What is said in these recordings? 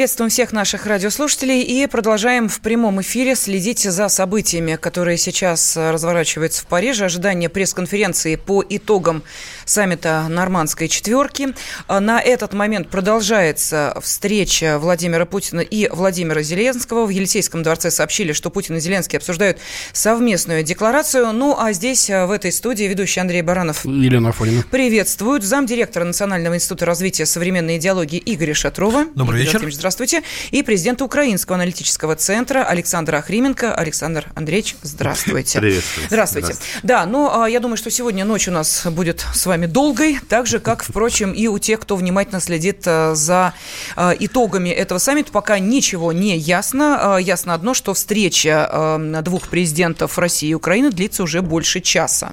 Приветствуем всех наших радиослушателей и продолжаем в прямом эфире следить за событиями, которые сейчас разворачиваются в Париже. Ожидание пресс-конференции по итогам саммита Нормандской четверки. На этот момент продолжается встреча Владимира Путина и Владимира Зеленского. В Елисейском дворце сообщили, что Путин и Зеленский обсуждают совместную декларацию. Ну а здесь, в этой студии, ведущий Андрей Баранов Елена Афонина. приветствуют замдиректора Национального института развития современной идеологии Игоря Шатрова. Добрый Игорь вечер. Владимирович, здравствуйте. И президента Украинского аналитического центра Александра Охрименко. Александр Андреевич, здравствуйте. Приветствую. Здравствуйте. Да, ну, а, я думаю, что сегодня ночь у нас будет с вами долгой, так же, как, впрочем, и у тех, кто внимательно следит а, за а, итогами этого саммита. Пока ничего не ясно. А, Ясно одно, что встреча двух президентов России и Украины длится уже больше часа.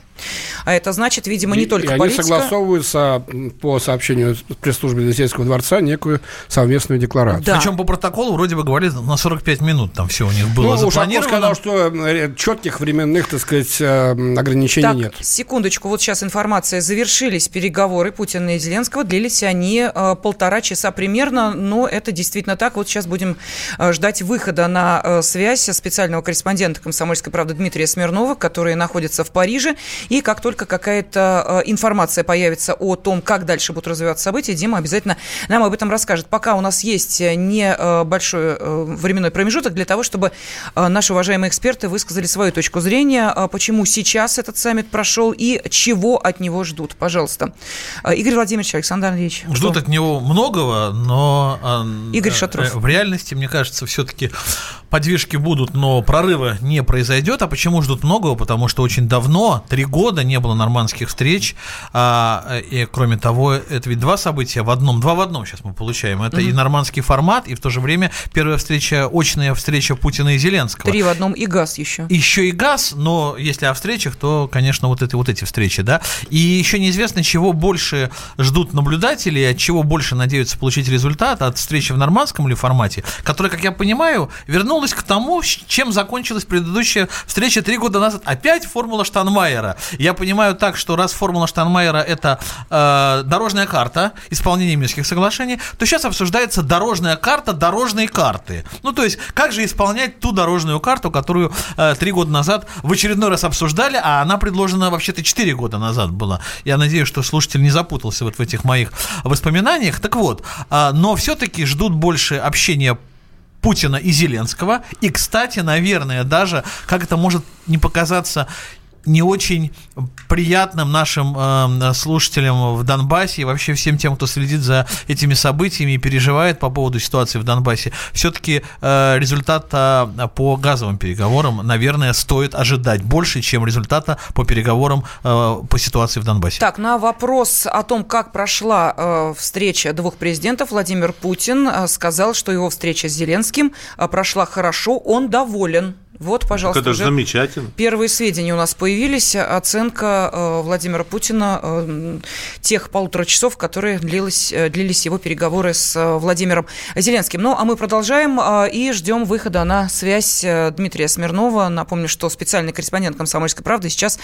А это значит, видимо, не И- только и они политика. согласовываются м, по сообщению пресс-службы Елисейского дворца некую совместную декларацию. Да. Причем по протоколу вроде бы говорили на 45 минут там все у них было Ну, Ушаков запланировано. сказал, что э, четких временных, так сказать, э, ограничений Так, нет. секундочку, вот сейчас информация. Завершились переговоры Путина и Зеленского. Длились они э, полтора часа примерно, но это действительно так. Вот сейчас будем э, ждать выхода на э, связь специального корреспондента «Комсомольской правды» Дмитрия Смирнова, который находится в Париже. И как только какая-то э, информация появится о том, как дальше будут развиваться события, Дима обязательно нам об этом расскажет. Пока у нас есть небольшой э, временной промежуток для того, чтобы э, наши уважаемые эксперты высказали свою точку зрения, э, почему сейчас этот саммит прошел и чего от него ждут. Пожалуйста. Э, Игорь Владимирович, Александр Андреевич. Ждут что? от него многого, но Игорь э, Шатров. э, в реальности, мне кажется, все-таки подвижки будут, но прорыва не произойдет. А почему ждут многого? Потому что очень давно, три года, не было нормандских встреч. А, и, кроме того, это ведь два события в одном, два в одном сейчас мы получаем. Это и нормандский формат, и в то же время первая встреча, очная встреча Путина и Зеленского. Три в одном и газ еще. Еще и газ, но если о встречах, то, конечно, вот, это, вот эти встречи, да. И еще неизвестно, чего больше ждут наблюдатели, от чего больше надеются получить результат, от встречи в нормандском или формате, которая, как я понимаю, вернулась к тому, чем закончилась предыдущая встреча три года назад. Опять формула Штанмайера. Я понимаю так, что раз формула Штанмайера – это э, дорожная карта исполнения Минских соглашений, то сейчас обсуждается дорожная карта дорожной карты. Ну, то есть, как же исполнять ту дорожную карту, которую э, три года назад в очередной раз обсуждали, а она предложена вообще-то четыре года назад была. Я надеюсь, что слушатель не запутался вот в этих моих воспоминаниях. Так вот, э, но все-таки ждут больше общения Путина и Зеленского. И, кстати, наверное, даже, как это может не показаться не очень приятным нашим э, слушателям в Донбассе и вообще всем тем, кто следит за этими событиями и переживает по поводу ситуации в Донбассе, все-таки э, результата по газовым переговорам, наверное, стоит ожидать больше, чем результата по переговорам э, по ситуации в Донбассе. Так, на вопрос о том, как прошла э, встреча двух президентов, Владимир Путин э, сказал, что его встреча с Зеленским э, прошла хорошо, он доволен. Вот, пожалуйста, Это же замечательно. Первые сведения у нас появились. Оценка э, Владимира Путина э, тех полутора часов, которые длились, э, длились его переговоры с э, Владимиром Зеленским. Ну, а мы продолжаем э, и ждем выхода на связь э, Дмитрия Смирнова. Напомню, что специальный корреспондент «Комсомольской правды» сейчас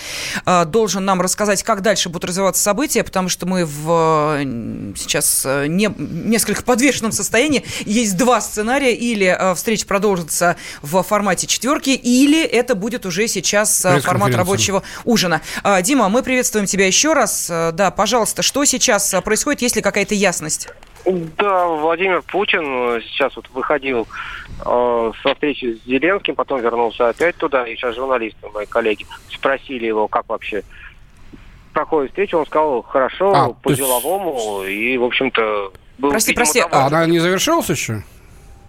э, должен нам рассказать, как дальше будут развиваться события, потому что мы в, э, сейчас э, не, несколько подвешенном состоянии. Есть два сценария. Или э, встреча продолжится в формате четверки, или это будет уже сейчас э, формат рабочего ужина. А, Дима, мы приветствуем тебя еще раз. Э, Да, пожалуйста, что сейчас происходит, есть ли какая-то ясность? Да, Владимир Путин э, сейчас вот выходил э, со встречи с Зеленским, потом вернулся опять туда, и сейчас журналисты, мои коллеги, спросили его, как вообще проходит встреча, он сказал, хорошо, А, то есть- по-деловому, и, в общем-то, был, Прости, видимо, прости. А она не завершилась еще?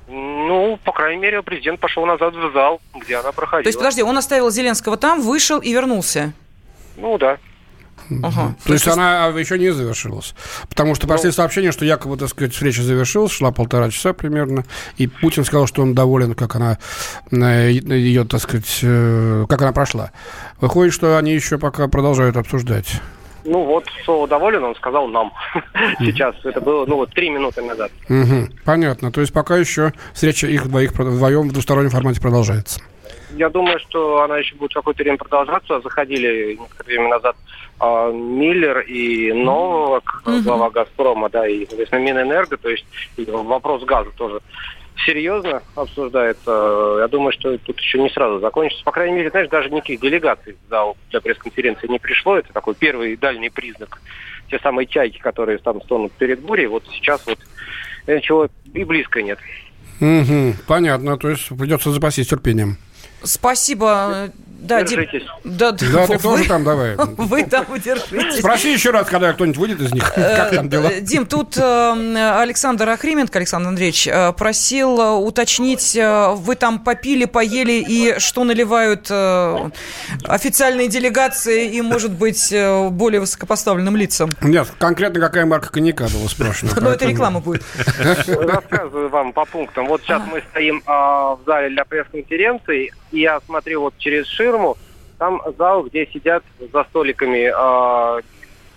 Ну, по крайней мере, президент пошел назад в зал, где она проходила. То есть, подожди, он оставил Зеленского там, вышел и вернулся. Ну, да. Ага. То есть она еще не завершилась. Потому что пошли сообщения, что якобы, так сказать, встреча завершилась, шла полтора часа примерно, и Путин сказал, что он доволен, как она э, ее, так сказать, э, как она прошла. Выходит, что они еще пока продолжают обсуждать. Ну, вот, слово доволен, он сказал нам. Сейчас, это было, ну, вот, три минуты назад. Понятно. То есть пока еще встреча их двоих вдвоем в двустороннем формате продолжается. я думаю, что она еще будет какое-то время продолжаться. Заходили некоторое время назад э, Миллер и Новак, глава «Газпрома», да, и, соответственно, Минэнерго, то есть вопрос газа тоже серьезно обсуждается. Я думаю, что тут еще не сразу закончится. По крайней мере, знаешь, даже никаких делегаций в зал для пресс-конференции не пришло. Это такой первый и дальний признак. Те самые чайки, которые там стонут перед бурей, вот сейчас вот ничего и близко нет. Мгм, понятно, то есть придется запастись терпением. Спасибо. Да, Дим- Держитесь. Да, Да, ты вы- тоже там давай. Вы там удержитесь. Спроси еще раз, когда кто-нибудь выйдет из них, как там дела. Э, Дим, тут э, Александр Охрименко, Александр Андреевич, э, просил э, уточнить, э, вы там попили, поели и что наливают э, официальные делегации и, может быть, э, более высокопоставленным лицам. Нет, конкретно какая марка коньяка была спрашивана. Но это реклама будет. Рассказываю вам по пунктам. Вот сейчас мы стоим а, в зале для пресс-конференции, и я смотрю вот через ширму, там зал, где сидят за столиками а,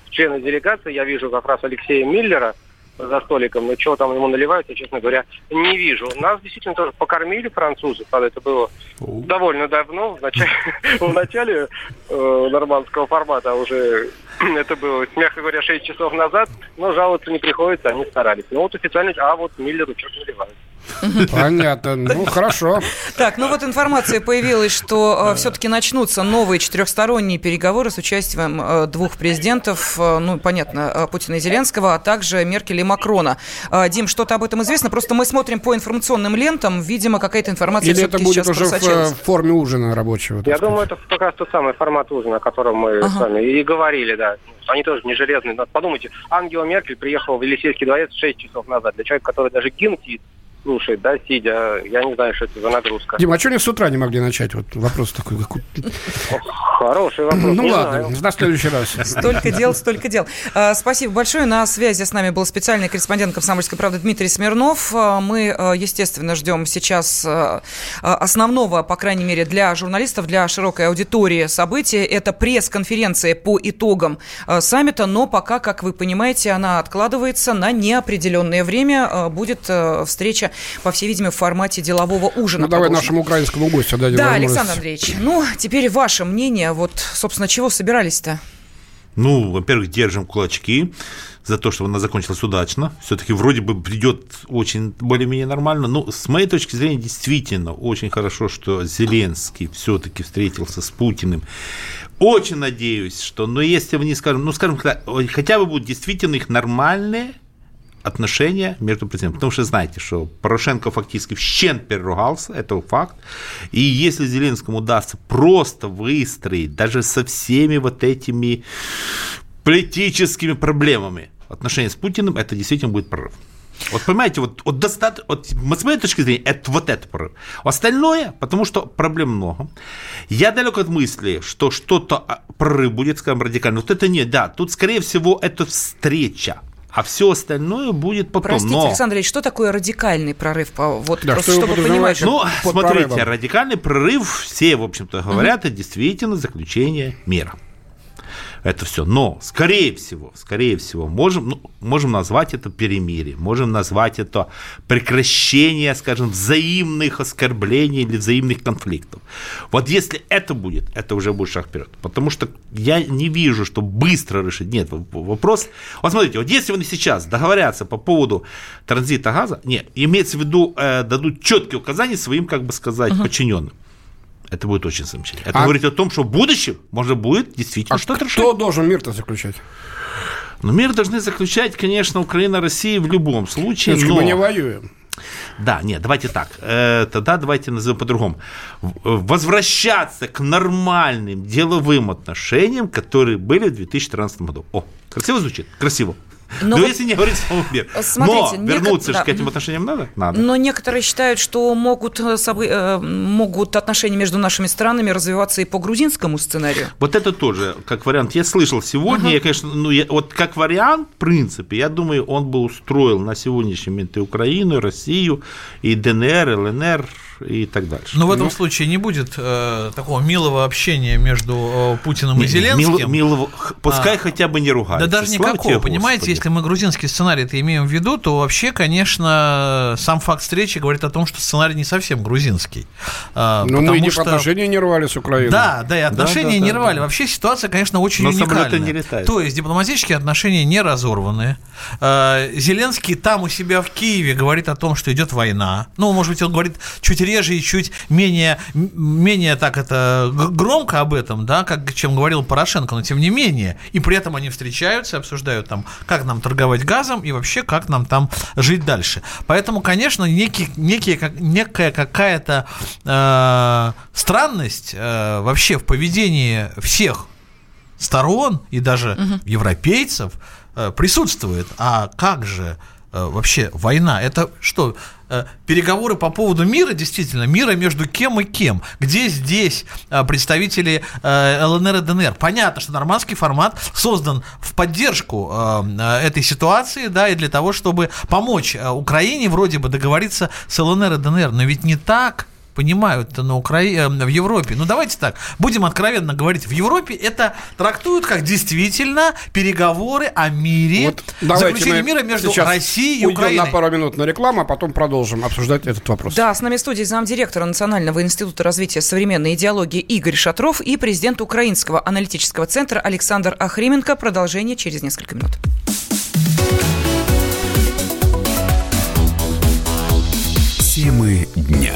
члены делегации. Я вижу как раз Алексея Миллера за столиком, но чего там ему наливают, я, честно говоря, не вижу. Нас действительно тоже покормили французы, правда, это было довольно давно, в начале, в начале э, нормандского формата, а уже это было, мягко говоря, 6 часов назад, но жаловаться не приходится, они старались. Ну вот официально, а вот Миллеру что-то наливают. Понятно. Ну, хорошо. Так, ну вот информация появилась, что все-таки начнутся новые четырехсторонние переговоры с участием э, двух президентов, э, ну, понятно, э, Путина и Зеленского, а также Меркель и Макрона. Э, Дим, что-то об этом известно? Просто мы смотрим по информационным лентам, видимо, какая-то информация Или это все-таки будет сейчас уже в э, форме ужина рабочего? Я думаю, это как раз тот самый формат ужина, о котором мы Ага. с вами и говорили, да. Они тоже не железные. Подумайте, Ангела Меркель приехала в Елисейский дворец 6 часов назад. Для человека, который даже гимн слушает, да, сидя, я не знаю, что это за нагрузка. Дима, а что они с утра не могли начать? Вот вопрос такой. как у- Хороший вопрос. Ну не ладно, знаю. на следующий раз. Столько дел, столько дел. А, Спасибо большое. На связи с нами был специальный корреспондент «Комсомольской правды» Дмитрий Смирнов. А, Мы, а, естественно, ждем сейчас основного, по крайней мере, для журналистов, для широкой аудитории события. Это пресс-конференция по итогам саммита, но пока, как вы понимаете, она откладывается на неопределенное время. Будет а, встреча, по всей видимости, в формате делового ужина. Ну, давай нашему украинскому гостю дадим Да, возможность. Александр Андреевич, ну, теперь ваше мнение. Вот, собственно, чего собирались-то? Ну, во-первых, держим кулачки за то, чтобы она закончилась удачно. Все-таки вроде бы придет очень более-менее нормально. Ну, с моей точки зрения, действительно очень хорошо, что Зеленский все-таки встретился с Путиным. Очень надеюсь, что, но если они скажем, ну, скажем, хотя бы будут действительно их нормальные отношения между президентами. Потому что знаете, что Порошенко фактически в щен переругался, это факт. И если Зеленскому удастся просто выстроить даже со всеми вот этими политическими проблемами отношения с Путиным, это действительно будет прорыв. Вот понимаете, вот, вот, достаточно, вот с моей точки зрения, это вот это прорыв. Остальное, потому что проблем много. Я далек от мысли, что что-то а, прорыв будет, скажем, радикально. Вот это нет, да. Тут, скорее всего, это встреча. А все остальное будет потом. Простите, Но- Александр Ильич, что такое радикальный прорыв? По- Вот Да, просто что чтобы понимать. Ну, под смотрите, прорывом. радикальный прорыв, все, в общем-то, говорят, это действительно заключение мира. Это все. Но, скорее всего, скорее всего, можем, ну, можем назвать это перемирие, можем назвать это прекращение, скажем, взаимных оскорблений или взаимных конфликтов. Вот если это будет, это уже будет шаг вперед. Потому что я не вижу, что быстро решить. Нет, вопрос... Вот смотрите, вот если они сейчас договорятся по поводу транзита газа, нет, имеется в виду, э, дадут четкие указания своим, как бы сказать, подчиненным. Это будет очень замечательно. Это А- говорит о том, что в будущем можно будет действительно А что-то решать. кто должен мир-то заключать? Но мир должны заключать, конечно, Украина, Россия в любом случае. Девочки, но... Мы не воюем. Да, нет, давайте так. Э, тогда давайте назовем по-другому. Э, Возвращаться к нормальным деловым отношениям, которые были в 2014 году. О, красиво звучит? Красиво. Но Но, вот- если не говорить словом мир. Смотрите, Но вернуться же да. к этим отношениям надо? Надо. Но некоторые считают, что могут, э, э, могут отношения между нашими странами развиваться и по грузинскому сценарию. Вот это тоже, как вариант, я слышал сегодня, я, конечно, ну, я, вот как вариант, в принципе, я думаю, он бы устроил на сегодняшний момент и Украину, и Россию, и ДНР, и ЛНР, и так дальше. Но в этом ну, случае не будет э, такого милого общения между э, Путиным не, и Зеленским. Мил, милого, пускай а, хотя бы не ругаются. Да даже никакого, тебе, понимаете, Господи. если мы грузинский сценарий это имеем в виду, то вообще, конечно, сам факт встречи говорит о том, что сценарий не совсем грузинский. Э, ну, мы и что... отношения не рвали с Украиной. Да, да, и отношения да, да, не да, рвали. Да. Вообще ситуация, конечно, очень Но уникальная. Не летает. То есть дипломатические отношения не разорваны. Э, Зеленский там у себя в Киеве говорит о том, что идет война. Ну, может быть, он говорит чуть реже и чуть менее, менее так это громко об этом, да, как, чем говорил Порошенко, но тем не менее. И при этом они встречаются, обсуждают там, как нам торговать газом и вообще, как нам там жить дальше. Поэтому, конечно, некий, некий, как, некая какая-то э, странность э, вообще в поведении всех сторон и даже угу. европейцев э, присутствует. А как же э, вообще война? Это что? Э, переговоры по поводу мира, действительно, мира между кем и кем. Где здесь представители ЛНР и ДНР? Понятно, что нормандский формат создан в поддержку этой ситуации, да, и для того, чтобы помочь Украине вроде бы договориться с ЛНР и ДНР. Но ведь не так понимают на Украине, э, в Европе. Ну, давайте так, будем откровенно говорить, в Европе это трактуют как действительно переговоры о мире, вот заключение мира между Россией и Украиной. на пару минут на рекламу, а потом продолжим обсуждать этот вопрос. Да, с нами в студии замдиректора Национального института развития современной идеологии Игорь Шатров и президент Украинского аналитического центра Александр Ахрименко. Продолжение через несколько минут. Темы дня.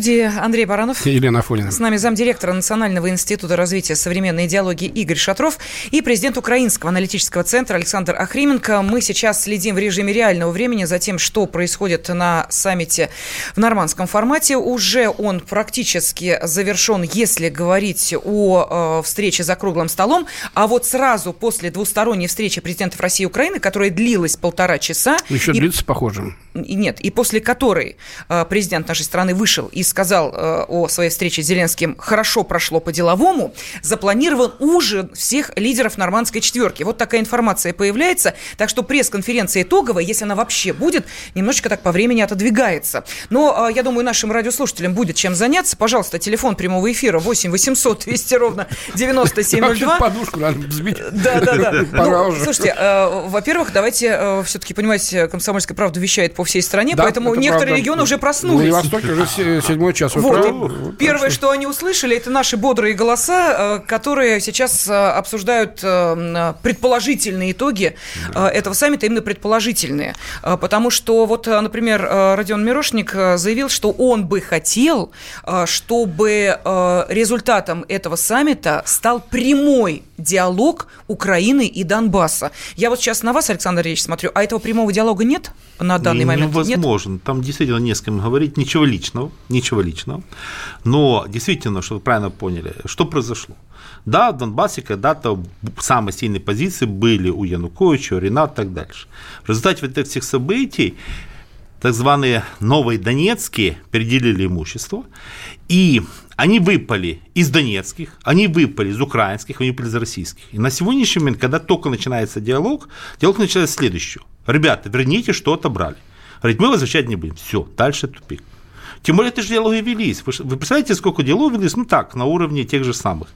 Студии Андрей Баранов. И Елена Афонина. С нами замдиректора Национального института развития современной идеологии Игорь Шатров и президент Украинского аналитического центра Александр Ахрименко. Мы сейчас следим в режиме реального времени за тем, что происходит на саммите в нормандском формате. Уже он практически завершен, если говорить о э, встрече за круглым столом. А вот сразу после двусторонней встречи президентов России и Украины, которая длилась полтора часа... Еще и, длится, похоже. И нет, и после которой э, президент нашей страны вышел и сказал э, о своей встрече с Зеленским «хорошо прошло по-деловому», запланирован ужин всех лидеров нормандской четверки. Вот такая информация появляется, так что пресс-конференция итоговая, если она вообще будет, немножечко так по времени отодвигается. Но э, я думаю, нашим радиослушателям будет чем заняться. Пожалуйста, телефон прямого эфира 8 800 200 ровно 9702. Подушку надо взбить. Да, да, да. Ну, слушайте, э, во-первых, давайте э, все-таки понимать, комсомольская правда вещает по всей стране, да, поэтому некоторые правда. регионы уже проснулись. Владивостоке уже седьмой час утра. Вот. Первое, что они услышали, это наши бодрые голоса, э, которые сейчас э, обсуждают э, предположительные итоги да. этого саммита, именно предположительные. Потому что вот, например, Родион Мирошник заявил, что он бы хотел, чтобы результатом этого саммита стал прямой диалог Украины и Донбасса. Я вот сейчас на вас, Александр Ильич, смотрю, а этого прямого диалога нет на данный момент? Невозможно. Нет? Там действительно не с кем говорить, ничего личного, ничего личного. Но действительно, чтобы вы правильно поняли, что произошло? Да, в Донбассе когда-то самые сильные позиции были у Януковича, у Рената и так дальше. В результате вот этих всех событий так званые новые донецкие переделили имущество, и они выпали из донецких, они выпали из украинских, они выпали из российских. И на сегодняшний момент, когда только начинается диалог, диалог начинается следующего. Ребята, верните, что отобрали. Говорит, мы возвращать не будем. Все, дальше тупик. Тем более, это же диалоги велись. Вы, вы представляете, сколько диалогов велись? Ну так, на уровне тех же самых.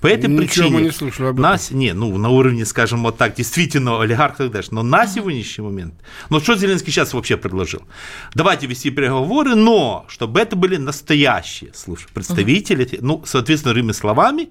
По этой Ничего причине... мы не слышали об этом. Нас, не, ну, на уровне, скажем, вот так, действительно, олигарх и так дальше. Но на сегодняшний момент... Ну, что Зеленский сейчас вообще предложил? Давайте вести переговоры, но чтобы это были настоящие, слушай, представители, uh-huh. ну, соответственно, иными словами,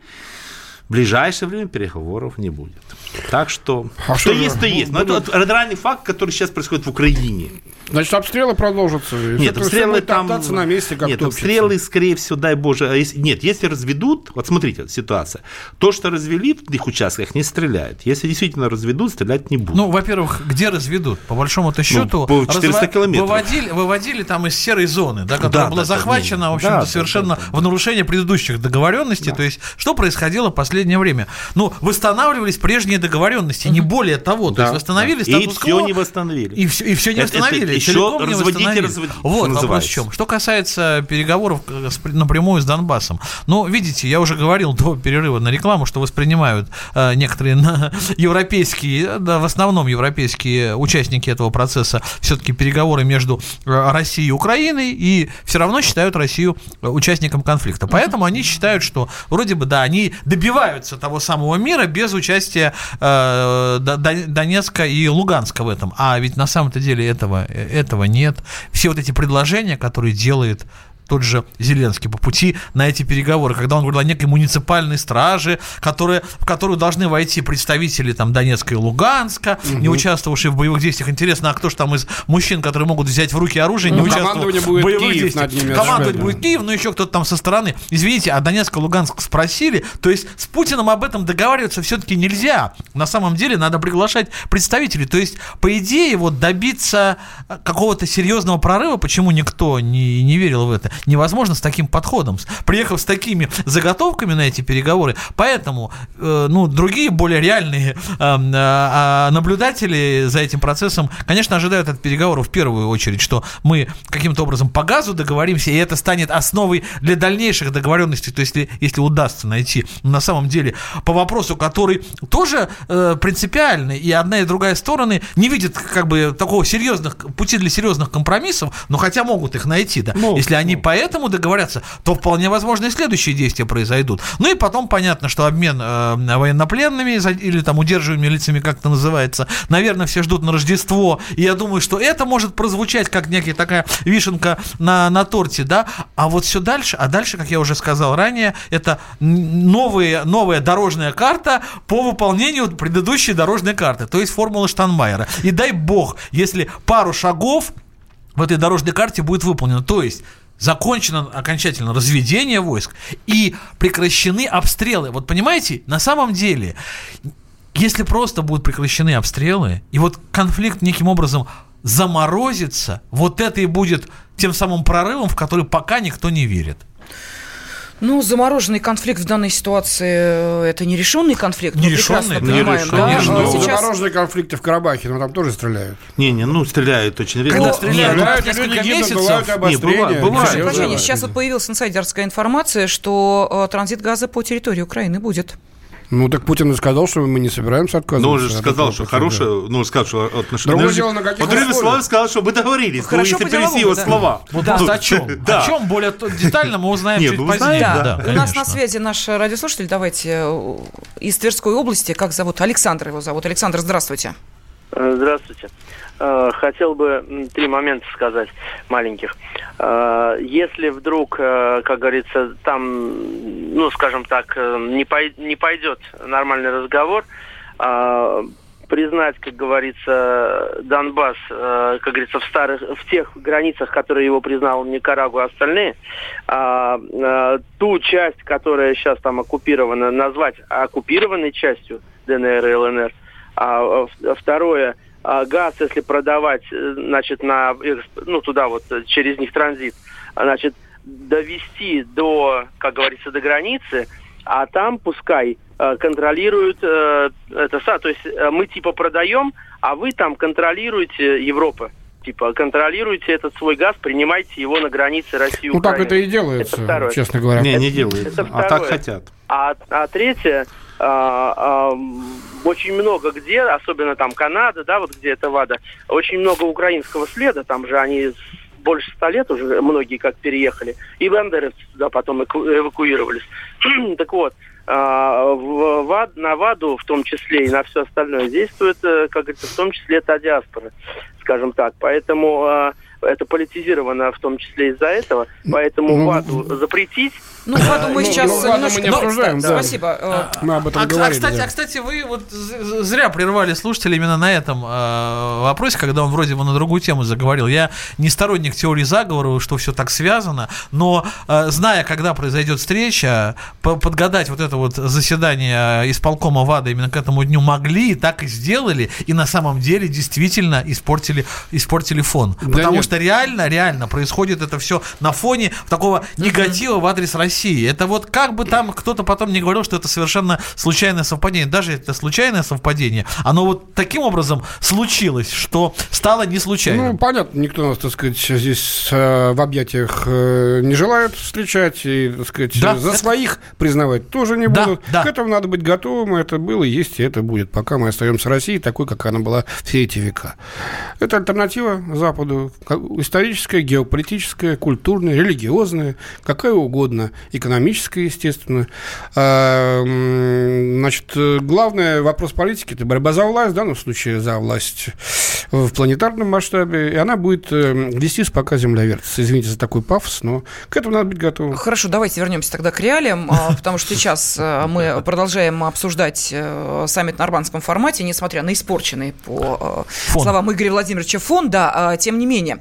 в ближайшее время переговоров не будет. Так что, а что, что есть, то есть. Но это реальный факт, который сейчас происходит в Украине. Значит, обстрелы продолжатся. Нет, обстрелы там... на месте, как Нет, топчется. обстрелы, скорее всего, дай боже... А если, нет, если разведут... Вот смотрите, ситуация. То, что развели в их участках, не стреляют. Если действительно разведут, стрелять не будут. Ну, во-первых, где разведут? По большому-то счету... Ну, по 400 разво... километров. Выводили, выводили там из серой зоны, да, которая да, была да, захвачена, да, в общем-то, да, совершенно да, да, в нарушение предыдущих договоренностей. Да. То есть, что происходило в последнее время? Ну, восстанавливались прежние договоренности, не более того. Да, то есть, восстановили да. статус-кво. И все не восстановили. И все, и все не восстановили. Это, еще разводите, разводите. Вот вопрос в чем. Что касается переговоров напрямую с Донбассом. Ну, видите, я уже говорил до перерыва на рекламу, что воспринимают э, некоторые на, европейские, да, в основном европейские участники этого процесса все-таки переговоры между э, Россией и Украиной, и все равно считают Россию э, участником конфликта. Поэтому они считают, что вроде бы, да, они добиваются того самого мира без участия э, Донецка и Луганска в этом. А ведь на самом-то деле этого, э, этого нет. Все вот эти предложения, которые делает тот же Зеленский по пути на эти переговоры, когда он говорил о некой муниципальной страже, которые, в которую должны войти представители там, Донецка и Луганска, угу. не участвовавшие в боевых действиях. Интересно, а кто же там из мужчин, которые могут взять в руки оружие, не ну, участвовать в боевых Киев действиях? Командовать будет Киев, но еще кто-то там со стороны. Извините, а Донецк и Луганск спросили, то есть с Путиным об этом договариваться все-таки нельзя. На самом деле надо приглашать представителей. То есть, по идее, вот добиться какого-то серьезного прорыва, почему никто не, не верил в это, невозможно с таким подходом, приехав с такими заготовками на эти переговоры. Поэтому, э, ну, другие более реальные э, э, наблюдатели за этим процессом, конечно, ожидают от переговоров в первую очередь, что мы каким-то образом по газу договоримся, и это станет основой для дальнейших договоренностей, то есть если, если удастся найти на самом деле по вопросу, который тоже э, принципиальный, и одна и другая стороны не видят как бы такого серьезных пути для серьезных компромиссов, но хотя могут их найти, да, могут, если они могут. Поэтому договорятся, то вполне возможно и следующие действия произойдут. Ну и потом понятно, что обмен э, военнопленными или там удерживаемыми лицами, как это называется, наверное, все ждут на Рождество, и я думаю, что это может прозвучать как некая такая вишенка на, на торте, да, а вот все дальше, а дальше, как я уже сказал ранее, это новые, новая дорожная карта по выполнению предыдущей дорожной карты, то есть формула Штанмайера. И дай бог, если пару шагов в этой дорожной карте будет выполнено. То есть закончено окончательно разведение войск и прекращены обстрелы. Вот понимаете, на самом деле, если просто будут прекращены обстрелы, и вот конфликт неким образом заморозится, вот это и будет тем самым прорывом, в который пока никто не верит. Ну, замороженный конфликт в данной ситуации э, это нерешенный конфликт. Нерешенный, мы понимаем, да? Нерешенный. Ну, Сейчас... Замороженные конфликты в Карабахе, но там тоже стреляют. Не-не, ну стреляют очень редко. Когда стреляют, стреляют несколько месяцев. Бывают обострения. Не, бывает, бывает. Сейчас вот появилась инсайдерская информация, что э, транзит газа по территории Украины будет. Ну, так Путин и сказал, что мы не собираемся отказываться. Ну, он же сказал, что хорошее, ну, сказал, что отношения... Другое дело, на каких Он словами сказал, что мы договорились. Хорошо ну, если перевести его да. слова. Да. о чем? О чем более детально мы узнаем чуть позднее. У нас на связи наш радиослушатель, давайте, э, из Тверской области, как зовут? Александр его зовут. Александр, здравствуйте. Здравствуйте. Э, хотел бы три момента сказать маленьких. Э, если вдруг, э, как говорится, там, ну, скажем так, не, пой не пойдет нормальный разговор, признать, как говорится, Донбасс, как говорится, в старых, в тех границах, которые его признал Никарагуа, остальные, ту часть, которая сейчас там оккупирована, назвать оккупированной частью ДНР и ЛНР, а второе – а газ, если продавать, э, значит, на, ну, туда вот, э, через них транзит, значит, довести до, как говорится, до границы, а там пускай э, контролируют э, это, то есть мы типа продаем, а вы там контролируете Европа. Типа, контролируйте этот свой газ, принимайте его на границе России Ну, так это и делается, это честно говоря. Не, не делается, это а так хотят. А, а третье, а, а, очень много где, особенно там Канада, да, вот где это ВАДА, очень много украинского следа, там же они больше ста лет уже многие как переехали, и бандеровцы да, потом эвакуировались. так вот, а, в ВАД, на ВАДу в том числе и на все остальное действует, э, как говорится, в том числе та диаспора, скажем так. Поэтому а, это политизировано в том числе из-за этого. Поэтому ну, ВАДу запретить Ну, я думаю, сейчас ну, ладно, мы не обсуждаем, да. Спасибо. А, мы об этом а, говорили. А кстати, да. а, кстати, вы вот зря прервали слушателя именно на этом э, вопросе, когда он вроде бы на другую тему заговорил. Я не сторонник теории заговора, что все так связано, но э, зная, когда произойдет встреча, подгадать вот это вот заседание исполкома ВАДА именно к этому дню могли, так и сделали, и на самом деле действительно испортили, испортили фон. Да Потому нет. что реально, реально происходит это все на фоне такого негатива в адрес России России. Это вот как бы там кто-то потом не говорил, что это совершенно случайное совпадение. Даже это случайное совпадение, оно вот таким образом случилось, что стало не случайным. Ну, понятно, никто нас, так сказать, здесь э, в объятиях э, не желает встречать и, так сказать, да, за это... своих признавать тоже не да, будут. Да. К этому надо быть готовым, это было, есть и это будет, пока мы остаемся Россией такой, как она была все эти века. Это альтернатива Западу, историческая, геополитическая, культурная, религиозная, какая угодно экономическая, естественно. А, значит, главный вопрос политики – это борьба за власть, в данном случае за власть в планетарном масштабе, и она будет э, вестись, пока Земля вертится. Извините за такой пафос, но к этому надо быть готовым. Хорошо, давайте вернемся тогда к реалиям, а, потому что сейчас э, мы продолжаем обсуждать э, саммит в нормандском формате, несмотря на испорченный, по фон. словам Игоря Владимировича, фон, да, а, тем не менее,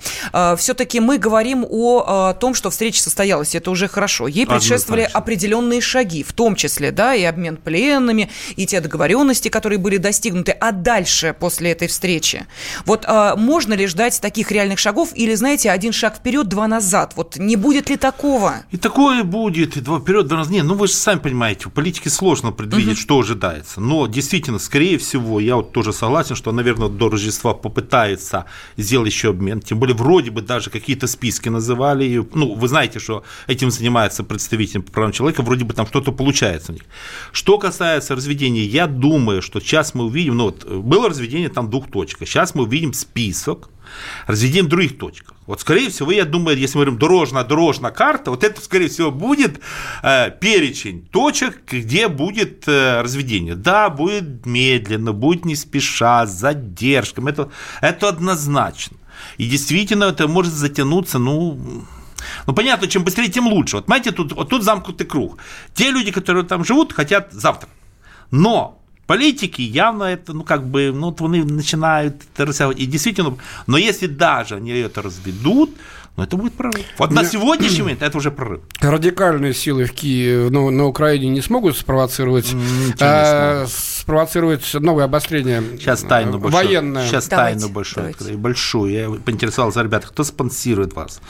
все-таки мы говорим о том, что встреча состоялась, это уже хорошо. Ей предшествовали определенные шаги, в том числе, да, и обмен пленными, и те договоренности, которые были достигнуты. А дальше, после этой встречи, вот а, можно ли ждать таких реальных шагов, или, знаете, один шаг вперед, два назад? Вот не будет ли такого? И такое будет, и два вперед, два назад. Нет, ну вы же сами понимаете, в политике сложно предвидеть, угу. что ожидается. Но действительно, скорее всего, я вот тоже согласен, что, наверное, до Рождества попытается сделать еще обмен. Тем более, вроде бы даже какие-то списки называли. Ну, вы знаете, что этим занимается представителем по правам человека, вроде бы там что-то получается у них. Что касается разведения, я думаю, что сейчас мы увидим, ну вот было разведение там двух точках, сейчас мы увидим список разведения в других точках. Вот, скорее всего, я думаю, если мы говорим дорожная карта, вот это, скорее всего, будет э, перечень точек, где будет э, разведение. Да, будет медленно, будет не спеша, с задержками, это, это однозначно. И действительно, это может затянуться, ну, ну, понятно, чем быстрее, тем лучше. Вот, понимаете, тут, вот тут замкнутый круг. Те люди, которые там живут, хотят завтра. Но политики явно это, ну, как бы, ну, вот они начинают это рассказывать. И действительно, но если даже они это разведут, ну, это будет прорыв. Вот на сегодняшний момент это уже прорыв. Радикальные силы в Киеве, ну, на Украине не смогут спровоцировать, а, спровоцировать новое обострение Сейчас тайну большую. Военное. Сейчас давайте, тайну большую. Давайте. Большую. Я поинтересовался, ребята, кто спонсирует вас?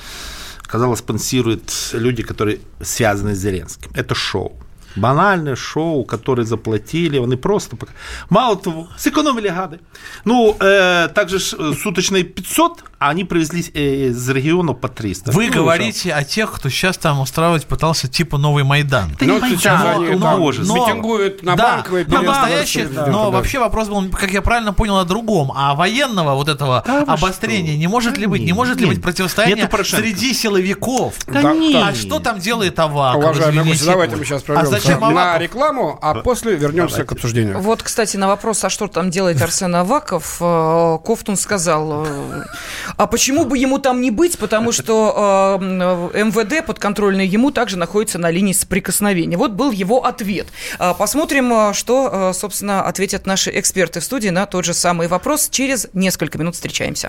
Казалось, спонсируют люди, которые связаны с Зеленским. Это шоу. Банальне шоу, которое заплатили, вони просто мало того, сэкономили гады. Ну, э, также э, суточные 500, а они привезли э, из региона по 300. Вы ну, говорите уже. о тех, кто сейчас там устраивать пытался типа новый Майдан. Это ну, не Майдан, они, но, может, но, митингуют на да, банковой но, настоящий, да, но да. вообще вопрос был, как я правильно понял, о другом. А военного вот этого да, обострения не может да ли быть? Не может нет, ли быть противостояние среди силовиков? Да, да, нет. А что там делает Аваков? Уважаемые гости, давайте мы сейчас пройдем а зачем на рекламу, а после вернемся давайте. к обсуждению. Вот, кстати, на вопрос, а что там делает Арсен Аваков, э, Кофтун сказал, э, а почему бы ему там не быть, потому что э, МВД подконтрольный ему также находится на линии соприкосновения. Вот был его ответ. Посмотрим, что, собственно, ответят наши эксперты в студии на тот же самый вопрос. Через несколько минут встречаемся.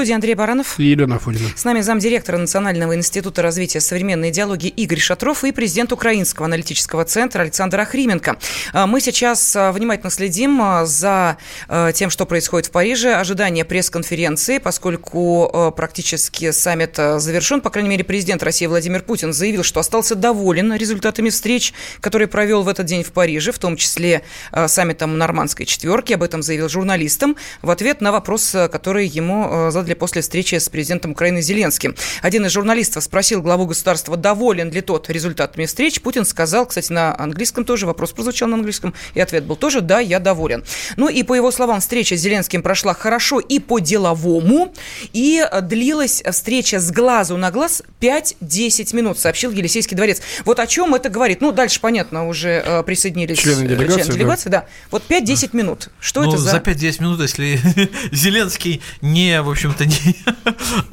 Студии Андрей Баранов. И Елена Афонина. С нами замдиректора Национального института развития современной идеологии Игорь Шатров и президент Украинского аналитического центра Александр Охрименко. А, мы сейчас а, внимательно следим а, за тем, что происходит в Париже. Ожидание пресс-конференции, поскольку практически саммит завершен. По крайней мере, президент России Владимир Путин заявил, что остался доволен результатами встреч, которые провел в этот день в Париже, в том числе саммитом Нормандской четверки. Об этом заявил журналистам в ответ на вопрос, который ему задали после встречи с президентом Украины Зеленским. Один из журналистов спросил главу государства, доволен ли тот результатами встреч. Путин сказал, кстати, на английском тоже, вопрос прозвучал на английском, и ответ был тоже «да, я доволен». Ну и по его словам, встреча с Зеленским прошла хорошо и по-деловому, и длилась встреча с глазу на глаз 5-10 минут, сообщил Елисейский дворец. Вот о чем это говорит? Ну, дальше, понятно, уже э, присоединились члены делегации, члены делегации да. да. Вот 5-10 минут. Что ну, это за... за 5-10 минут, если Зеленский не, в общем-то,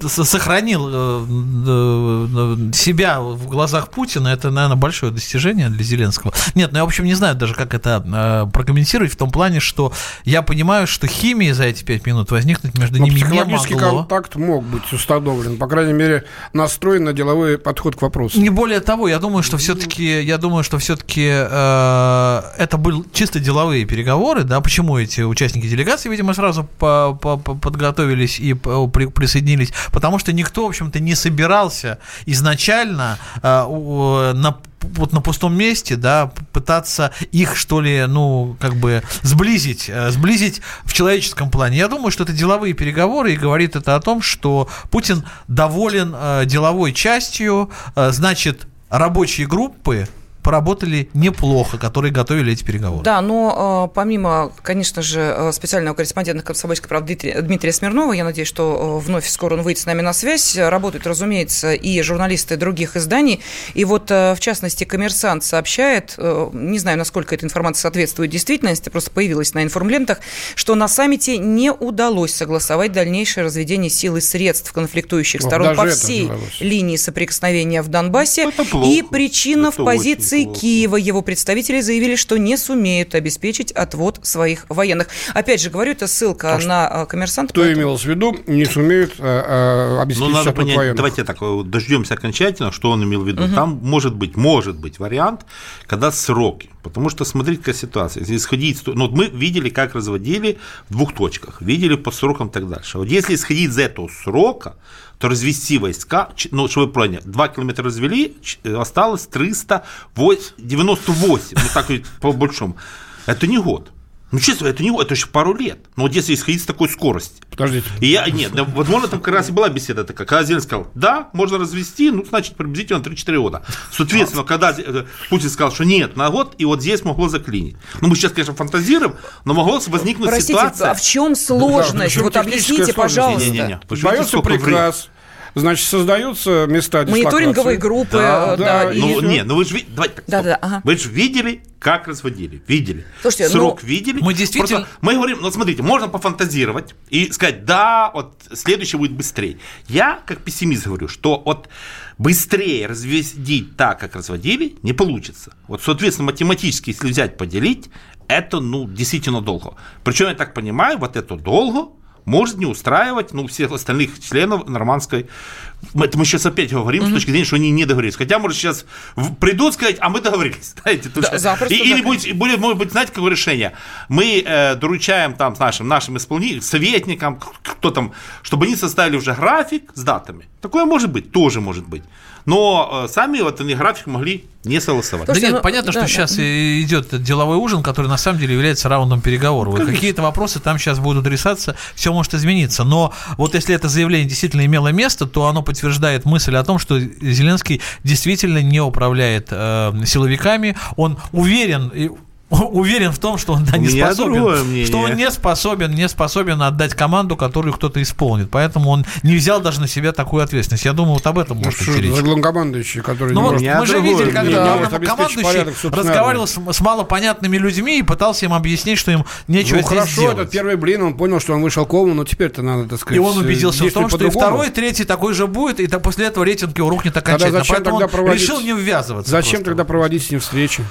не сохранил э, э, себя в глазах Путина, это, наверное, большое достижение для Зеленского. Нет, ну я, в общем, не знаю даже, как это э, прокомментировать, в том плане, что я понимаю, что химии за эти пять минут возникнуть между Но ними не могло. контакт мог быть установлен, по крайней мере, настроен на деловой подход к вопросу. Не более того, я думаю, что все-таки, я думаю, что все-таки э, это были чисто деловые переговоры, да, почему эти участники делегации, видимо, сразу по, по, подготовились и при, присоединились, потому что никто, в общем-то, не собирался изначально э, на вот на пустом месте, да, пытаться их, что ли, ну, как бы сблизить, э, сблизить в человеческом плане. Я думаю, что это деловые переговоры, и говорит это о том, что Путин доволен э, деловой частью, э, значит, рабочие группы поработали неплохо, которые готовили эти переговоры. Да, но э, помимо, конечно же, э, специального корреспондента «Комсомольской правды» Дмитрия, Дмитрия Смирнова, я надеюсь, что э, вновь скоро он выйдет с нами на связь, работают, разумеется, и журналисты других изданий. И вот, в частности, «Коммерсант» сообщает, не знаю, насколько эта информация соответствует действительности, просто появилась на информлентах, что на саммите не удалось согласовать дальнейшее разведение сил и средств конфликтующих сторон по всей линии соприкосновения в Донбассе. И причина это в позиции позиции Киева его представители заявили, что не сумеют обеспечить отвод своих военных. Опять же, говорю, это ссылка а на а, коммерсант. Кто поэтому... имел в виду, не сумеют а, а, обеспечить ну, надо отвод понять, военных. Давайте так, дождемся окончательно, что он имел в виду. Угу. Там может быть, может быть вариант, когда сроки. Потому что, смотрите, какая ситуация. Если исходить, ну, вот мы видели, как разводили в двух точках, видели по срокам и так дальше. Вот если исходить из этого срока, то развести войска, ну, чтобы вы поняли, 2 километра развели, осталось 398, ну, так по большому. Это не год. Ну, честно, это не это еще пару лет. Но вот если исходить с такой скорости. Подождите. И я, нет, возможно, там как раз и была беседа такая, когда Зеленский сказал, да, можно развести, ну, значит, приблизительно 3-4 года. Соответственно, когда э, Путин сказал, что нет, на год, и вот здесь могло заклинить. Ну, мы сейчас, конечно, фантазируем, но могло возникнуть Простите, ситуация... а в чем сложность? Да, в чем вот объясните, пожалуйста. Не, не, не. Дается приказ, Значит, создаются места Мониторинговые группы. Да, э, да, да и... ну, не, ну вы же, давайте так, да, да, ага. вы же видели, как разводили, видели. Слушайте, Срок ну, видели. Мы действительно... Просто мы говорим, ну смотрите, можно пофантазировать и сказать, да, вот следующий будет быстрее. Я, как пессимист, говорю, что вот быстрее разводить так, как разводили, не получится. Вот, соответственно, математически, если взять, поделить, это, ну, действительно долго. Причем, я так понимаю, вот это долго может не устраивать ну, всех остальных членов нормандской. Это мы сейчас опять говорим mm-hmm. с точки зрения, что они не договорились. Хотя, может, сейчас придут сказать, а мы договорились. Знаете, да, запросто, и, или будет, будет, может быть, знаете, какое решение? Мы э, доручаем там нашим, нашим исполнителям, советникам, кто там, чтобы они составили уже график с датами. Такое может быть, тоже может быть но э, сами вот они график могли не согласовать. Да нет, ну, понятно, да, что да. сейчас идет деловой ужин, который на самом деле является раундом переговоров. Ну, какие-то вопросы там сейчас будут решаться, все может измениться. Но вот если это заявление действительно имело место, то оно подтверждает мысль о том, что Зеленский действительно не управляет э, силовиками. Он уверен, уверен в том, что он да, не способен, что он не способен, не способен отдать команду, которую кто-то исполнит. Поэтому он не взял даже на себя такую ответственность. Я думаю, вот об этом может идти речь. главнокомандующий, который ну, вот мы же видели, когда главнокомандующий разговаривал с, с малопонятными людьми и пытался им объяснить, что им нечего ну, здесь хорошо, делать. этот первый блин, он понял, что он вышел кому, но теперь-то надо, так сказать, И он убедился в том, что и второй, и третий такой же будет, и после этого рейтинг его рухнет окончательно. Тогда зачем Поэтому тогда проводить, решил не ввязываться. Зачем тогда проводить с ним встречи?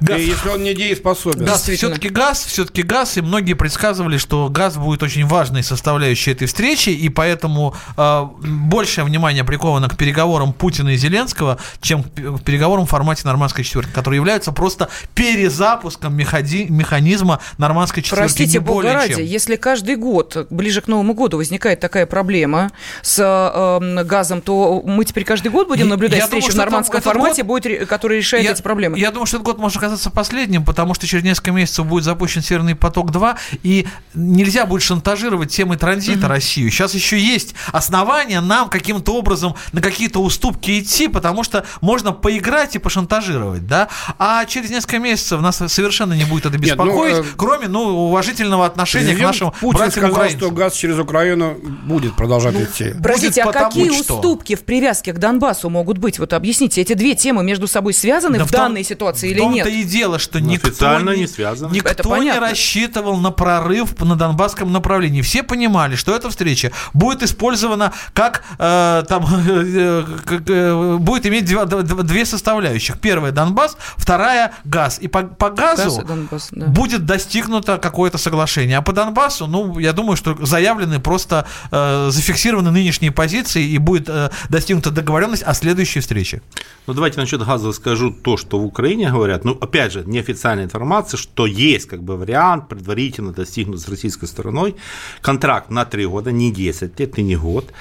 Газ. И если он не дееспособен. Газ, все-таки газ, все-таки газ, и многие предсказывали, что газ будет очень важной составляющей этой встречи, и поэтому э, большее внимание приковано к переговорам Путина и Зеленского, чем к переговорам в формате нормандской четверки, которые являются просто перезапуском механизма нормандской четверки. Простите, бога ради, чем. если каждый год, ближе к Новому году, возникает такая проблема с э, газом, то мы теперь каждый год будем наблюдать я встречу думаю, в нормандском формате, год... будет, который решает я, эти проблемы. Я думаю, что этот год может оказаться последним, потому что через несколько месяцев будет запущен Северный поток-2, и нельзя будет шантажировать темой транзита угу. Россию. Сейчас еще есть основания нам каким-то образом на какие-то уступки идти, потому что можно поиграть и пошантажировать, да, а через несколько месяцев нас совершенно не будет это беспокоить, Нет, ну, э, кроме, ну, уважительного отношения к нашим Путин братьям сказал, украинцам. что газ через Украину будет продолжать ну, идти. Простите, а какие что? уступки в привязке к Донбассу могут быть? Вот объясните, эти две темы между собой связаны да в, в том, данной ситуации или нет? И дело, что ну, никто, не, не, связано. никто не рассчитывал на прорыв на донбасском направлении. Все понимали, что эта встреча будет использована как э, там э, э, будет иметь две, две составляющих. Первая Донбасс, вторая газ. И по, по газу газ Донбасс, да. будет достигнуто какое-то соглашение. А по Донбассу, ну, я думаю, что заявлены просто э, зафиксированы нынешние позиции и будет э, достигнута договоренность о следующей встрече. Ну, давайте насчет газа скажу то, что в Украине говорят. Ну, опять же, неофициальная информация, что есть как бы вариант предварительно достигнут с российской стороной контракт на 3 года, не 10 лет и не год.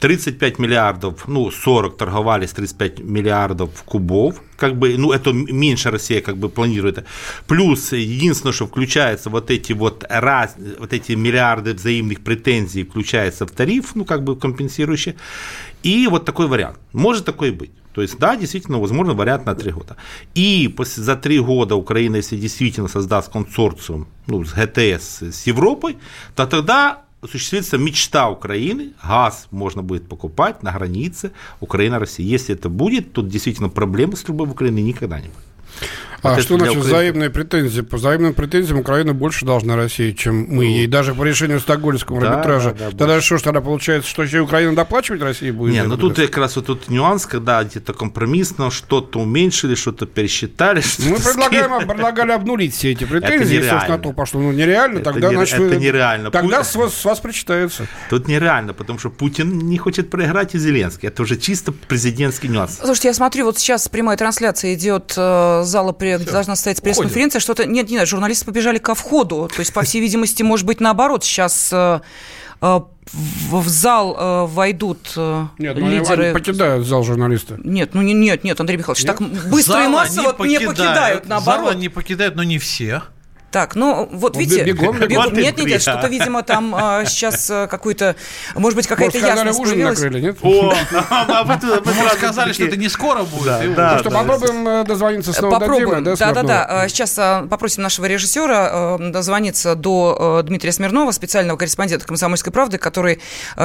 35 миллиардов, ну, 40 торговались, 35 миллиардов кубов, как бы, ну, это меньше Россия как бы планирует. Плюс, единственное, что включается вот эти вот раз, вот эти миллиарды взаимных претензий включается в тариф, ну, как бы компенсирующий. И вот такой вариант. Может такой быть. То есть, да, действительно, возможно, вариант на три года. И после, за три года Украина, если действительно создаст консорциум ну, с ГТС с Европой, то тогда осуществится мечта Украины, газ можно будет покупать на границе Украина-Россия. Если это будет, то действительно проблемы с трубой в Украине никогда не будет. А вот что значит Украины... взаимные претензии? По взаимным претензиям Украина больше должна России, чем мы ей. Даже по решению Стокгольмского да, арбитража. Да, да, тогда что ж, тогда получается, что еще Украина доплачивать России будет? Нет, ну тут как раз вот тут нюанс, когда где-то компромиссно что-то уменьшили, что-то пересчитали. Что мы предлагаем, предлагали обнулить все эти претензии, это собственно, то пошло. Ну, нереально, это тогда, не, значит, это нереально. Тогда с вас, с вас причитается. Тут нереально, потому что Путин не хочет проиграть и Зеленский. Это уже чисто президентский нюанс. Слушайте, я смотрю, вот сейчас прямая трансляция идет э, зала, где должна стоять пресс-конференция, что-то... Нет, нет, журналисты побежали ко входу. То есть, по всей видимости, может быть, наоборот, сейчас э, э, в зал э, войдут э, нет, ну, лидеры... Они покидают зал журналисты. Нет, ну нет, нет, Андрей Михайлович, нет? так быстро Зала и массово не покидают, не покидают, наоборот. Зала не покидают, но не все. Так, ну вот ну, видите, бегом, бегом. бегом. Нет, нет, нет, что-то, видимо, там а, сейчас а, какой-то, может быть, какая-то ясность ужин появилась. накрыли, нет? О, а мы сказали, что это не скоро будет. Да, ну что, попробуем э, дозвониться снова Попробуем, да-да-да. Сейчас попросим нашего режиссера э, дозвониться до Дмитрия Смирнова, специального корреспондента «Комсомольской правды», который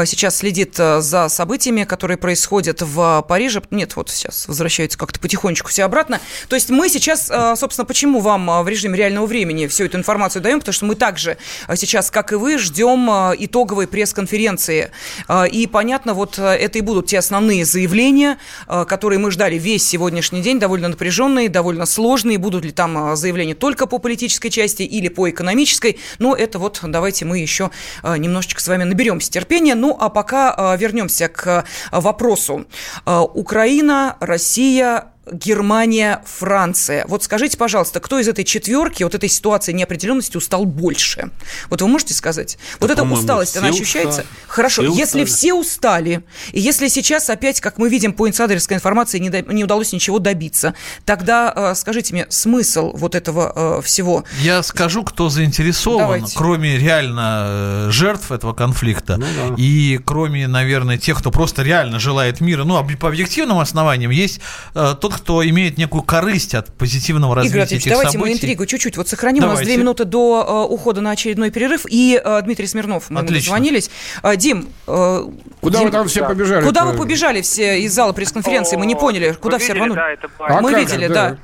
сейчас следит за событиями, которые происходят в Париже. Нет, вот сейчас возвращаются как-то потихонечку все обратно. То есть мы сейчас, собственно, почему вам в режиме реального времени всю эту информацию даем, потому что мы также э, сейчас, как и вы, ждем э, итоговой пресс-конференции. Э, и, понятно, вот это и будут те основные заявления, которые мы ждали весь сегодняшний день, довольно напряженные, довольно сложные. Будут ли там заявления только по политической части или по экономической. Но это вот давайте мы еще немножечко с вами наберемся терпения. Ну, а пока вернемся к вопросу. Украина, Россия, Германия, Франция. Вот скажите, пожалуйста, кто из этой четверки, вот этой ситуации неопределенности устал больше? Вот вы можете сказать? Да, вот эта усталость, она ощущается? Устали. Хорошо, все если устали. все устали, и если сейчас опять, как мы видим по инсайдерской информации, не, до, не удалось ничего добиться, тогда э, скажите мне, смысл вот этого э, всего? Я скажу, кто заинтересован, Давайте. кроме реально э, жертв этого конфликта, ну, да. и кроме, наверное, тех, кто просто реально желает мира, ну, по объективным основаниям, есть э, тот, кто имеет некую корысть от позитивного развития Игорь этих давайте событий. мы интригу чуть-чуть вот сохраним. Давайте. У нас две минуты до э, ухода на очередной перерыв. И э, Дмитрий Смирнов, мы Отлично. дозвонились. Э, Дим, э, Куда Дим, вы там все побежали? Куда вы побежали все из зала пресс-конференции? Мы не поняли, куда все рванули. Да, а мы видели, да.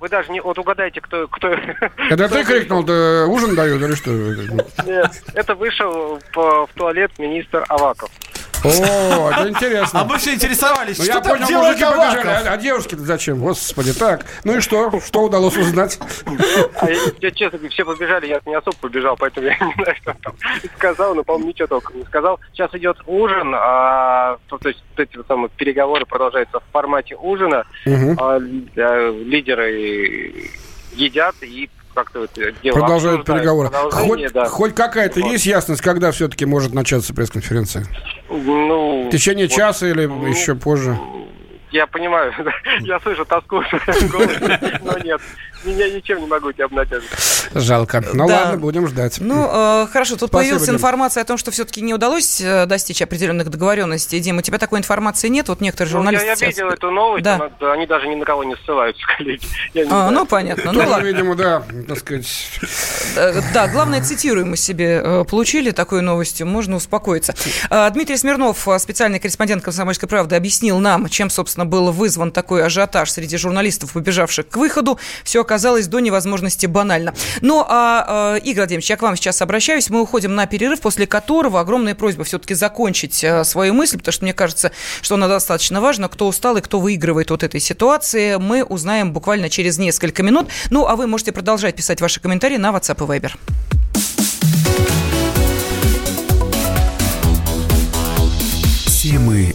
Вы даже не вот угадайте, кто кто. Это ты крикнул, да ужин дают или что? Нет, это вышел в туалет министр Аваков. О, это интересно. А мы все интересовались, Ну, что я там понял, делает мужики побежали. Аваков? А, а девушки-то зачем? Господи, так. Ну и что? Что удалось узнать? А я, я честно говорю, все побежали, я не особо побежал, поэтому я не знаю, что там сказал, но, по-моему, ничего толком не сказал. Сейчас идет ужин, а, то, то есть вот эти вот самые переговоры продолжаются в формате ужина. А, э, лидеры едят и как-то вот дело Продолжают обсуждают. переговоры. Хоть, да. хоть какая-то Вот. есть ясность, когда все-таки может начаться пресс-конференция? Ну, В течение вот, часа или еще позже? Я понимаю, я слышу тоску но нет, меня ничем не могу тебя обнадежить. Жалко. Ну Да. ладно, будем ждать. Ну, э, хорошо, тут Спасибо, появилась Дим. информация о том, что все-таки не удалось э, достичь определенных договоренностей. Дима, у тебя такой информации нет? Вот некоторые Ну, журналисты... я сейчас- видел эту новость, Да. она- они даже ни на кого не ссылаются, коллеги. Не А, ну, понятно. Ну, Тоже, ладно. видимо, да, так сказать. Э, Да, главное, цитируемо себе э, получили такой новостью, можно успокоиться. Дмитрий Смирнов, специальный корреспондент «Комсомольской правды», объяснил нам, чем, собственно, был вызван такой ажиотаж среди журналистов, побежавших к выходу. Все оказалось до невозможности банально. Ну, а, э, Игорь Владимирович, я к вам сейчас обращаюсь. Мы уходим на перерыв, после которого огромная просьба все-таки закончить э, свою мысль, потому что мне кажется, что она достаточно важна. Кто устал и кто выигрывает от этой ситуации, мы узнаем буквально через несколько минут. Ну, а вы можете продолжать писать ваши комментарии на WhatsApp и Viber. Темы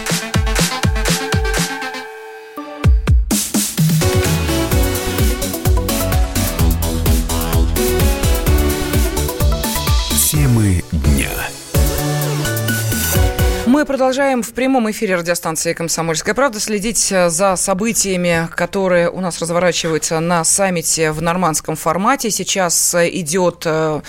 Мы продолжаем в прямом эфире радиостанции «Комсомольская правда» следить э, за событиями, которые у нас разворачиваются на саммите в нормандском формате. Сейчас э, идет э,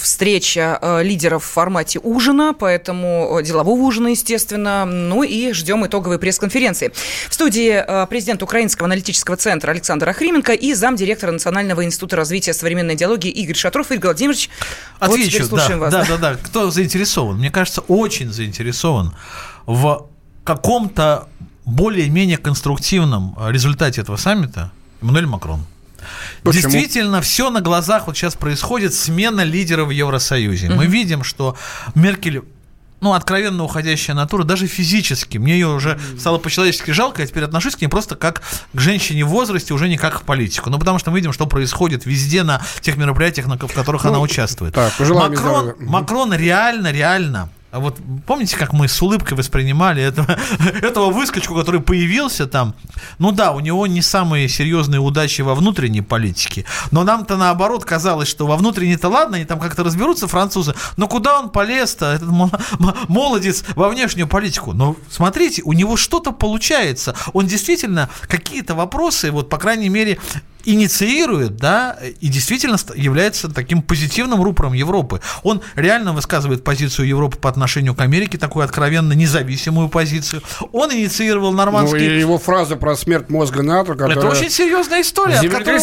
встреча лидеров в формате ужина, поэтому делового ужина, естественно. Ну и ждем итоговой пресс-конференции. В студии президент Украинского аналитического центра Александр Охрименко и замдиректора Национального института развития современной идеологии Игорь Шатров. Игорь Владимирович, вот Отвечу, слушаем да, вас. да, да, да. Кто заинтересован? Мне кажется, очень заинтересован в каком-то более-менее конструктивном результате этого саммита Эммануэль Макрон. Почему? Действительно, все на глазах вот сейчас происходит смена лидеров в Евросоюзе. Мы видим, что Меркель ну, откровенно уходящая натура, даже физически. Мне ее уже стало по-человечески жалко, я теперь отношусь к ней просто как к женщине в возрасте, уже не как к политику. Ну, потому что мы видим, что происходит везде на тех мероприятиях, на, в которых она участвует. так, Макрон. Макрон реально, реально а вот помните, как мы с улыбкой воспринимали этого, этого выскочку, который появился там? Ну да, у него не самые серьезные удачи во внутренней политике, но нам-то наоборот казалось, что во внутренней-то ладно, они там как-то разберутся, французы, но куда он полез-то, этот молодец, во внешнюю политику? Но смотрите, у него что-то получается, он действительно какие-то вопросы, вот по крайней мере, инициирует, да, и действительно ст- является таким позитивным рупором Европы. Он реально высказывает позицию Европы по отношению к Америке, такую откровенно независимую позицию. Он инициировал Ну, нормандский... и его фраза про смерть мозга НАТО, которая... Это очень серьезная история, от которой,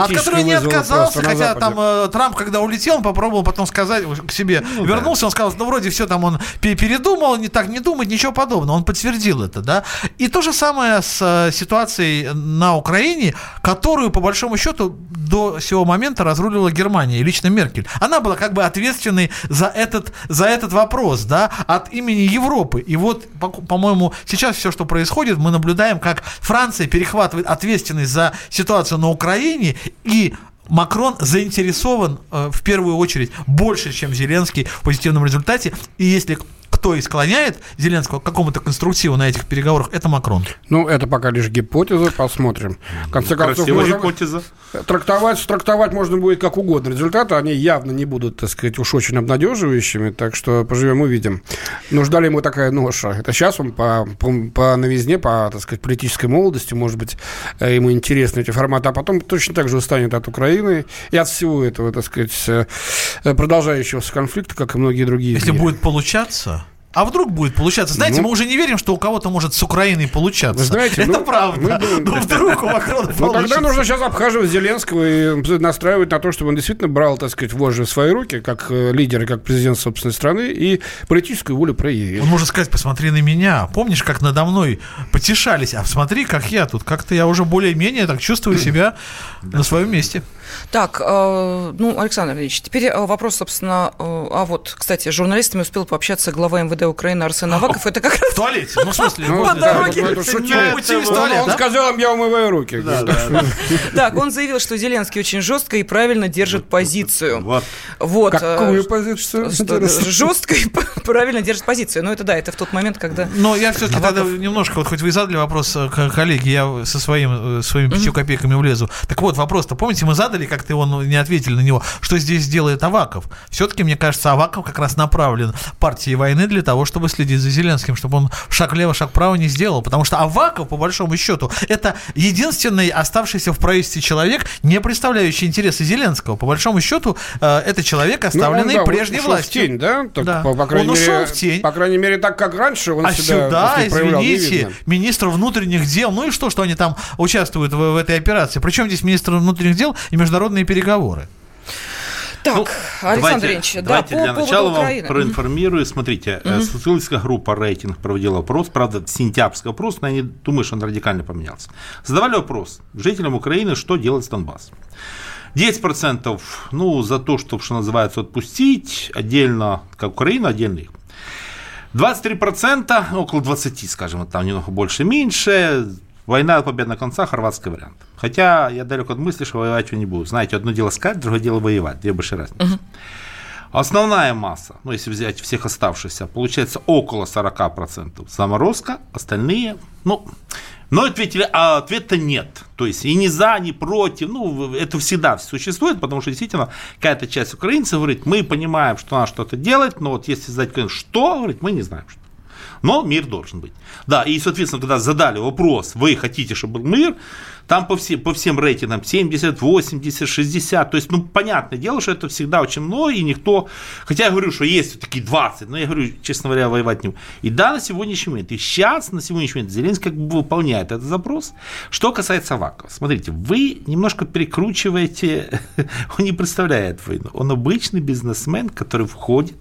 от которой не отказался, хотя там э, Трамп, когда улетел, он попробовал потом сказать к себе, вернулся, он сказал, ну вроде все там он пе- передумал, не так не думать, ничего подобного, он подтвердил это, да. И то же самое с э, ситуацией на Украине, которую по большому счету до сего момента разрулила Германия и лично Меркель. Она была как бы ответственной за этот, за этот вопрос, да, от имени Европы. И вот, по- по-моему, сейчас все, что происходит, мы наблюдаем, как Франция перехватывает ответственность за ситуацию на Украине и Макрон заинтересован э, в первую очередь больше, чем Зеленский в позитивном результате. И если кто и склоняет Зеленского к какому-то конструктиву на этих переговорах, это Макрон. Ну, это пока лишь гипотеза, посмотрим. В конце концов, можно- гипотеза. Трактовать, трактовать можно будет как угодно. Результаты, они явно не будут, так сказать, уж очень обнадеживающими, так что поживем увидим. Нужна ли ему такая ноша? Это сейчас он по, по, по новизне, по, так сказать, политической молодости, может быть, э, ему интересны эти форматы, а потом точно так же устанет от Украины и от всего этого, так сказать, э, продолжающегося конфликта, как и многие другие. Если мире. будет получаться. А вдруг будет получаться? Знаете, Ну. мы уже не верим, что у кого-то может с Украиной получаться. Знаете, это ну, правда. мы Но вдруг у Макрона Ну, тогда нужно сейчас обхаживать Зеленского и настраивать на то, чтобы он действительно брал, так сказать, вожжи в свои руки, как э, лидер и как президент собственной страны, и политическую волю проявил. Он может сказать, посмотри на меня. Помнишь, как надо мной потешались? А смотри, как я тут. Как-то я уже более-менее так чувствую себя на своем месте. Так, э, ну, Александр Ильич, теперь э, вопрос, собственно, а вот, кстати, с журналистами успел пообщаться глава МВД Украины Арсен Аваков. Это как раз В туалете. Ну, в смысле, Ну. На пути в Он- сказал им, я умываю руки. Так, он заявил, что Зеленский очень жестко и правильно держит позицию. Вот. Какую э, позицию? Жестко и правильно держит позицию. Но это да, это в тот момент, когда... Но я все-таки тогда немножко, вот хоть вы и задали вопрос, э, к- коллеги, я со своим, э, своими пятью копейками влезу. Так вот, вопрос-то, помните, мы задали, как-то он не ответили на него, что здесь делает Аваков? Все-таки, мне кажется, Аваков как раз направлен партией войны для того, чтобы следить за Зеленским, чтобы он шаг влево, шаг вправо не сделал. Потому что Аваков, по большому счету, это единственный оставшийся в правительстве человек, не представляющий интересы Зеленского. По большому счету, э, это человек, Ну, оставленный он, да, прежней ушел властью. в тень, да? Так, Да. По, по крайней Он ушел мере, в тень. По крайней мере, так, как раньше он а себя сюда, извините, министр внутренних дел, ну и что, что они там участвуют в, в этой операции? Причем здесь министр внутренних дел и международные переговоры? Так, Ну, Александр давайте, Ильич, да, давайте по для начала вам Украины. проинформирую. Смотрите, э, социологическая группа «Рейтинг» проводила опрос, правда, сентябрьский опрос, но я не думаю, что он радикально поменялся. Задавали вопрос жителям Украины, что делать с Донбассом. 10% ну, за то, чтобы, что называется, отпустить, отдельно, как Украина, отдельно их. 23%, около 20, скажем, там немного Война победного конца, хорватский вариант. Хотя я далеко от мысли, что воевать я не буду. Знаете, одно дело сказать, другое дело воевать. Две большие разницы. Основная масса, ну если взять всех оставшихся, получается около 40% заморозка, остальные, ну, но ответили, а ответа нет. То есть и ни за, ни против, ну, это всегда существует, потому что действительно какая-то часть украинцев говорит, мы понимаем, что надо что-то делать, но вот если задать, что, говорит, мы не знаем, что. Но мир должен быть. Да, и, соответственно, когда задали вопрос, вы хотите, чтобы был мир, там по, все, по всем рейтингам 70, 80, 60. То есть, ну, понятное дело, что это всегда очень много, и никто... Хотя я говорю, что есть такие 20, но я говорю, честно говоря, воевать не буду. И да, на сегодняшний момент, и сейчас, на сегодняшний момент, Зеленский как бы выполняет этот запрос. Что касается Авакова, смотрите, вы немножко перекручиваете, он не представляет войну. Он обычный бизнесмен, который входит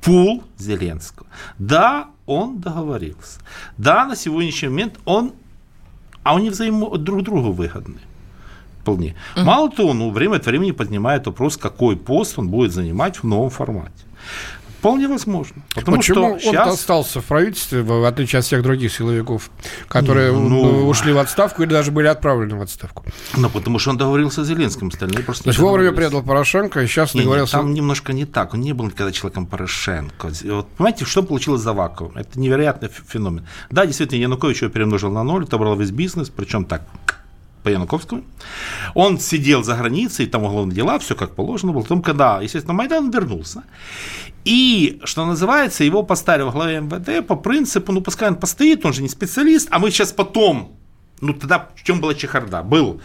в пул Зеленского. Да, он договорился. Да, на сегодняшний момент он, а они взаимо друг другу выгодны. Вполне. Мало того, ну, время от времени поднимает вопрос, какой пост он будет занимать в новом формате. Вполне возможно. Потому Почему что он сейчас... остался в правительстве, в отличие от всех других силовиков, которые Ну, ушли в отставку или даже были отправлены в отставку? Ну, потому что он договорился с Зеленским, остальные просто То есть вовремя предал Порошенко, и сейчас Не, договорился... там немножко не так. Он не был никогда человеком Порошенко. Вот, понимаете, что получилось за вакуум? Это невероятный феномен. Да, действительно, Янукович его перемножил на ноль, отобрал весь бизнес, причем так, по Януковскому. Он сидел за границей, там уголовные дела, все как положено было. Потом, когда, естественно, Майдан вернулся. И, что называется, его поставили во главе МВД по принципу, ну, пускай он постоит, он же не специалист, а мы сейчас потом, ну, тогда в чем была чехарда? Был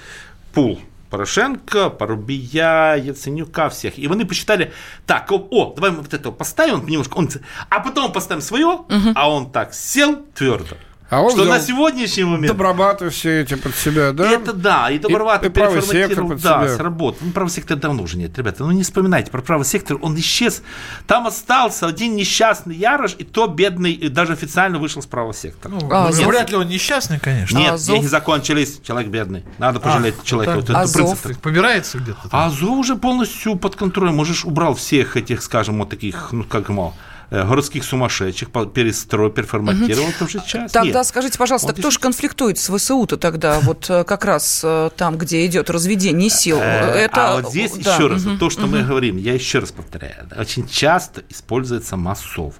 пул Порошенко, Порубия, Яценюка, всех. И вони посчитали, так, о, о, давай мы вот этого поставим, немножко, он, а потом поставим свое, а он так сел твердо. А он что взял на сегодняшний момент... Добробаты все эти под себя, да? Это да, и Добровато И- и правый сектор переформатировал, под да, себя. сработал. Ну, правый сектор давно уже нет, ребята, ну не вспоминайте про правый сектор, он исчез. Там остался один несчастный Ярош, и то бедный, и даже официально вышел с правого сектора. Ну, А, ну, Азов? вряд ли он несчастный, конечно. Нет, Азов? деньги закончились, человек бедный. Надо пожалеть А, человека. Вот Азов? принцип. Так побирается где-то. там. А Азов уже полностью под контролем. Можешь убрал всех этих, скажем, вот таких, ну как мол, э, городских сумасшедших, по- перестроил, переформатировал, это уже сейчас. Тогда Нет. скажите, пожалуйста, Вот кто же конфликтует с ВСУ-то тогда, вот э, как раз э, там, где идет разведение сил? Э, Это, а вот здесь да, еще раз, мгм, то, что мы мгм. говорим, я еще раз повторяю, очень часто используется массовка.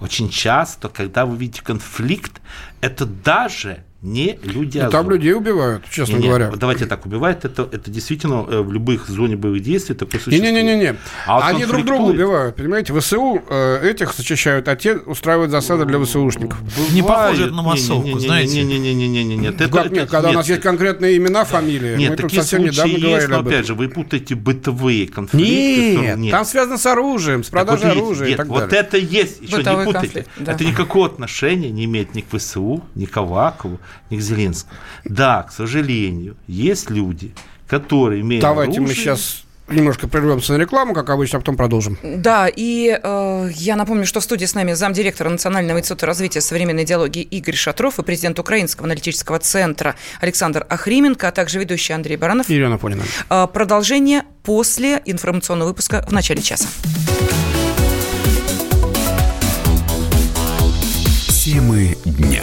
Очень часто, когда вы видите конфликт, это даже не люди ну, Там людей убивают, честно не, говоря. Не, давайте так, убивают, это, это действительно э, в любых зоне боевых действий такое существует. Не-не-не, а вот они друг друга убивают, понимаете? ВСУ э, этих зачищают, а те устраивают засады для ВСУшников. Бывает. Не похоже на массовку, не, не, знаете? Не-не-не, нет. Это, как, нет, когда нет. у нас есть конкретные имена, фамилии. Нет, Мы такие тут совсем случаи недавно есть, но об опять же, вы путаете бытовые конфликты. Нет, нет. там связано с оружием, с продажей вот, оружия нет, и так вот далее. это есть, еще Бытовой не путайте. конфликт, да. Это никакого отношения не имеет ни к ВСУ, ни к Авакову, ни к Зеленскому. Да, к сожалению, есть люди, которые имеют Давайте оружие, мы сейчас немножко прервемся на рекламу, как обычно, а потом продолжим. Да, и э, я напомню, что в студии с нами замдиректора Национального института развития современной идеологии Игорь Шатров и президент Украинского аналитического центра Александр Ахрименко, а также ведущий Андрей Баранов. Елена Понина. Э, продолжение после информационного выпуска в начале часа. Темы дня.